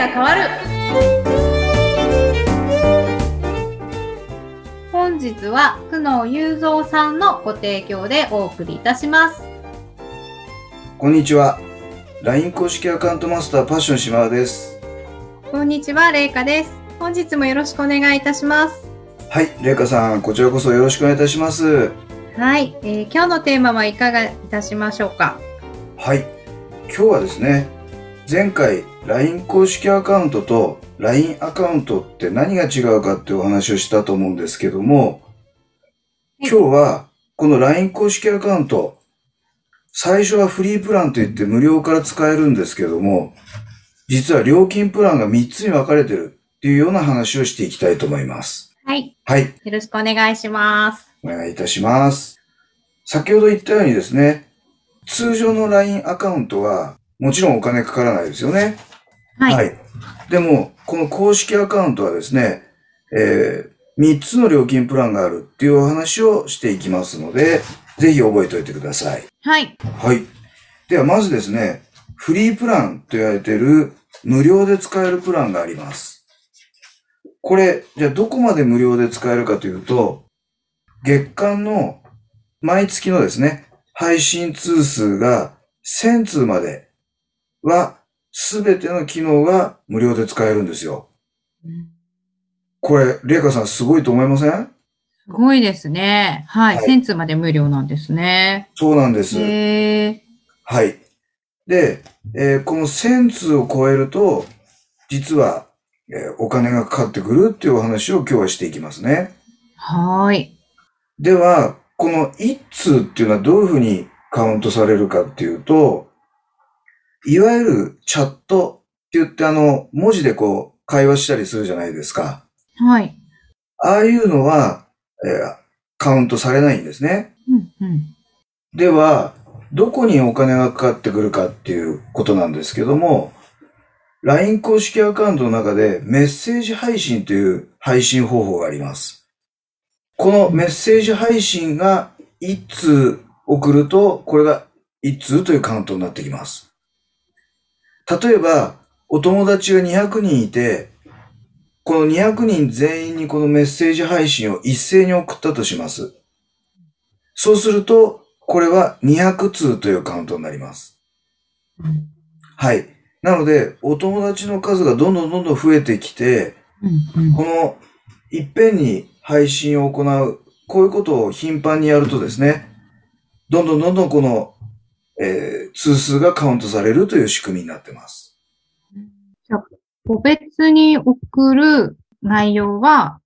が変わる本日は久能雄三さんのご提供でお送りいたしますこんにちは。LINE 公式アカウントマスターパッション島田です。こんにちはれいかです本日もよろしくお願いいたしますはい、れいかさん、こちらこそよろしくお願いいたします。はい、えー今日のテーマはいかがいたしましょうか？はい、今日はですね、前回 LINE 公式アカウントと LINE アカウントって何が違うかってお話をしたと思うんですけども、今日はこの LINE 公式アカウント、最初はフリープランといって無料から使えるんですけども、実は料金プランが3つに分かれてるっていうような話をしていきたいと思います。はいはい、よろしくお願いしますお願いいたします。先ほど言ったようにですね、通常の LINE アカウントはもちろんお金かからないですよね。はい、でも、この公式アカウントはですね、えー、3つの料金プランがあるっていうお話をしていきますので、ぜひ覚えておいてください。はい、はい。ではまずですね、フリープランと言われている無料で使えるプランがあります。これ、じゃあどこまで無料で使えるかというと、月間の毎月のですね、配信通数が1000通まではすべての機能が無料で使えるんですよ。これ、レイカさんすごいと思いません？すごいですねはい、はい1000通まで無料なんですねそうなんです。はい。で、えーこの1000通を超えると、実は、えーお金がかかってくるっていうお話を今日はしていきますね。はーいでは、この1通っていうのはどういうふうにカウントされるかっていうと、いわゆるチャットって言ってあの、文字でこう会話したりするじゃないですか。はいああいうのは、えーカウントされないんですね。うんうんでは、どこにお金がかかってくるかっていうことなんですけども、LINE 公式アカウントの中でメッセージ配信という配信方法があります。このメッセージ配信が1通送ると、これが1通というカウントになってきます。例えば、お友達が200人いて、この200人全員にこのメッセージ配信を一斉に送ったとします。そうすると、これは200通というカウントになります。うんはい。なので、お友達の数がどんどんどんどん増えてきて、うんうんこのいっぺんに配信を行う、こういうことを頻繁にやるとですね、どんどんどんどんこの、えー通数がカウントされるという仕組みになってます。個別に送る内容は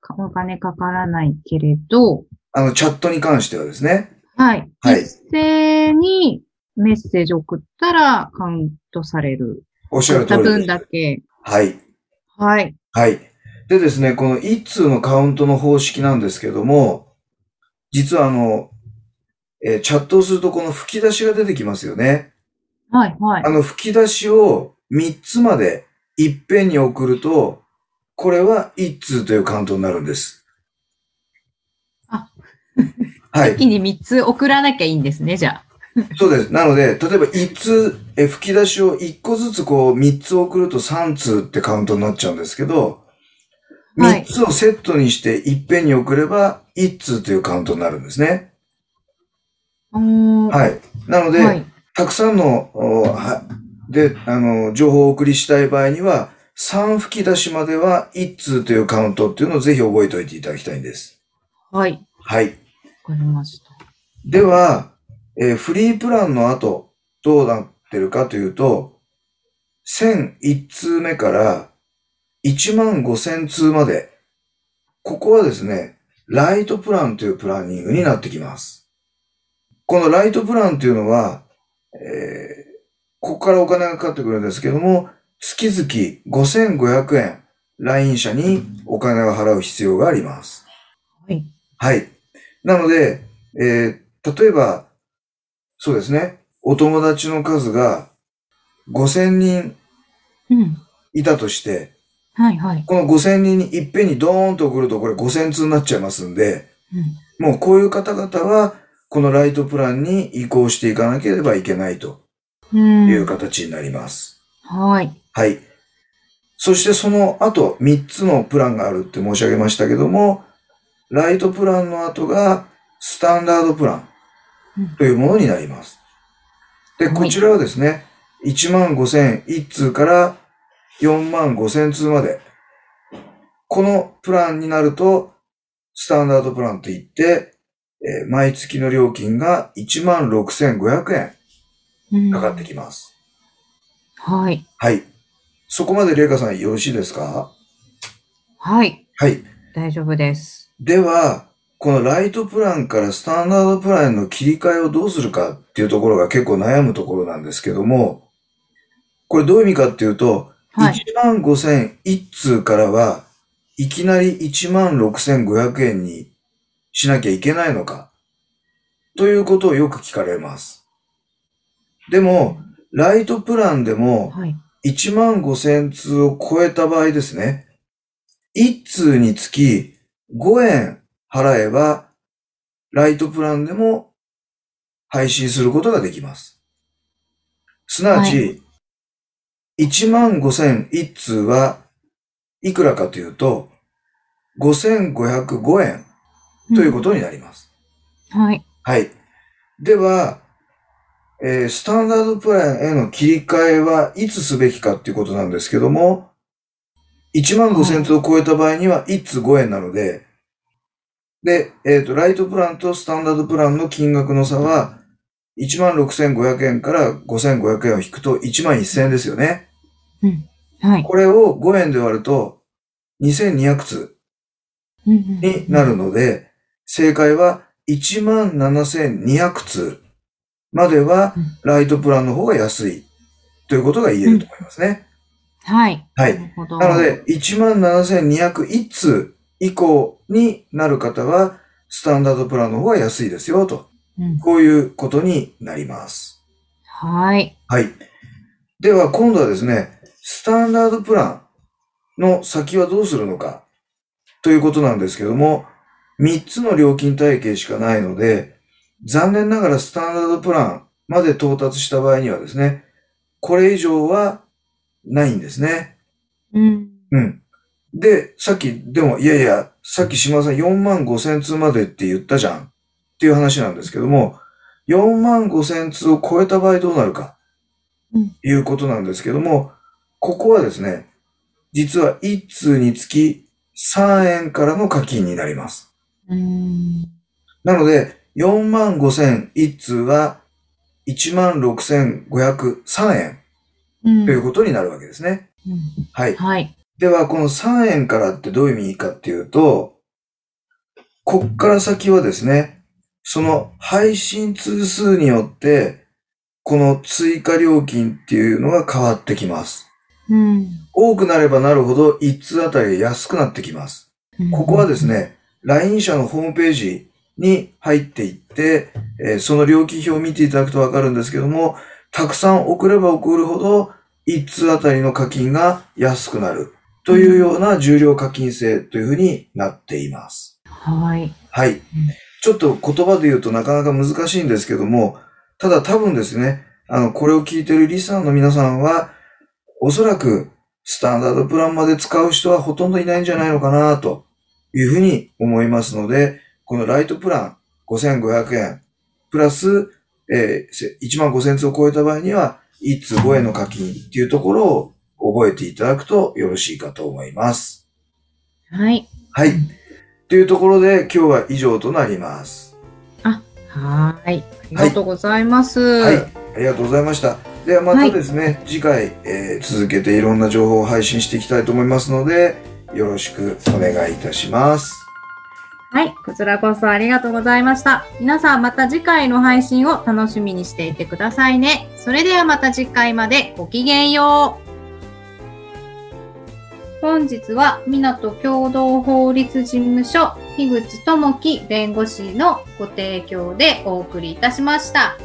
かお金かからないけれど、あの、チャットに関してはですね。はい。はい一斉にメッセージを送ったらカウントされる。おっしゃる通りです。だけ。はい。はい。はい。でですね、この一通のカウントの方式なんですけども、実はあの、えーチャットをするとこの吹き出しが出てきますよね。はい。はいあ。の吹き出しを3つまでいっぺんに送ると、これは一通というカウントになるんです。あ はい。一気に3つ送らなきゃいいんですね、じゃあ。そうです。なので、例えば一通、え吹き出しを1個ずつこう3つ送ると3通ってカウントになっちゃうんですけど、はい3つをセットにしていっぺんに送れば1通というカウントになるんですね。ははい。なので、はい。たくさんの、で、あの、情報をお送りしたい場合には、3吹き出しまでは1通というカウントっていうのをぜひ覚えておいていただきたいんです。はい。はい。わかりました。では、えーフリープランの後、どうなってるかというと、1001通目から1万5000通まで、ここはですね、ライトプランというプランニングになってきます。このライトプランというのは、えーここからお金がかかってくるんですけども、月々5500円、LINE 社にお金を払う必要があります。はい。はい。なので、えー例えば、そうですね、お友達の数が5000人うん。いたとして、はい。はい。この5000人にいっぺんにドーンと送るとこれ5000通になっちゃいますんで、うん。もうこういう方々は、このライトプランに移行していかなければいけないとうんいう形になります。はい。はい。そしてその後3つのプランがあるって申し上げましたけども、ライトプランの後がスタンダードプランというものになります。で、はいこちらはですね、1万5000 1通から4万5000通まで。このプランになると、スタンダードプランといって、えー毎月の料金が1万6500円うんかかってきます。はい。はい。そこまでレイカさんよろしいですか？はい。はい。大丈夫です。では、このライトプランからスタンダードプランへの切り替えをどうするかっていうところが結構悩むところなんですけども、これどういう意味かっていうと、はい。1万5000一通からは、いきなり1万6500円にしなきゃいけないのか、ということをよく聞かれます。でも、ライトプランでもはい。1万5000通を超えた場合ですね、1通につき5円払えば、ライトプランでも配信することができます。すなわはち、1万5000一通はいくらかというと、5505円ということになります。と。はい。はい。では、えースタンダードプランへの切り替えはいつすべきかっていうことなんですけども、1万5000通を超えた場合には1通5円なので、で、えっ、と、ライトプランとスタンダードプランの金額の差は、1万6500円から5500円を引くと1万1000円ですよね。はい。これを5円で割ると2200通になるので、正解は1万7200通まではうんライトプランの方が安いということが言えると思いますね。はい。は。ないるほど。なので、1万7201通以降になる方は、スタンダードプランの方が安いですよと。うん、こういうことになります。はい。はい。では、今度はですね、スタンダードプランの先はどうするのかということなんですけども、3つの料金体系しかないので、残念ながらスタンダードプランまで到達した場合にはですね、これ以上はないんですね。うん。うん。で、さっき、でも、いやいや、さっき島田さん4万5千通までって言ったじゃんっていう話なんですけども、4万5千通を超えた場合どうなるか、うんいうことなんですけども、ここはですね、実は1通につき3円からの課金になります。うん。なので、4万5千1通は1万6503円うん。ということになるわけですね。うんはい。はい。では、この3円からってどういう意味かっていうと、こっから先はですね、その配信通数によって、この追加料金っていうのが変わってきます。うん。多くなればなるほど1通あたり安くなってきます。ここはです。ね、LINE 社のホームページに入っていって、えーその料金表を見ていただくとわかるんですけども、たくさん送れば送るほど、1通あたりの課金が安くなるというような重量課金制というふうになっています。はい。はい。ちょっと言葉で言うとなかなか難しいんですけども、ただ多分ですね、あの、これを聞いているリスナーの皆さんは、おそらくスタンダードプランまで使う人はほとんどいないんじゃないのかなというふうに思いますので、このライトプラン5500円、プラス、えーせ1万5000通を超えた場合には、1通5円の課金っていうところを覚えていただくとよろしいかと思います。はい。はい。というところで今日は以上となります。はい。ありがとうございます。はい。ありがとうございました。ではまたですね、次回、えー続けていろんな情報を配信していきたいと思いますので、よろしくお願いいたします。はい。こちらこそありがとうございました。皆さんまた次回の配信を楽しみにしていてくださいね。それではまた次回までごきげんよう。本日は港共同法律事務所樋口智樹弁護士のご提供でお送りいたしました。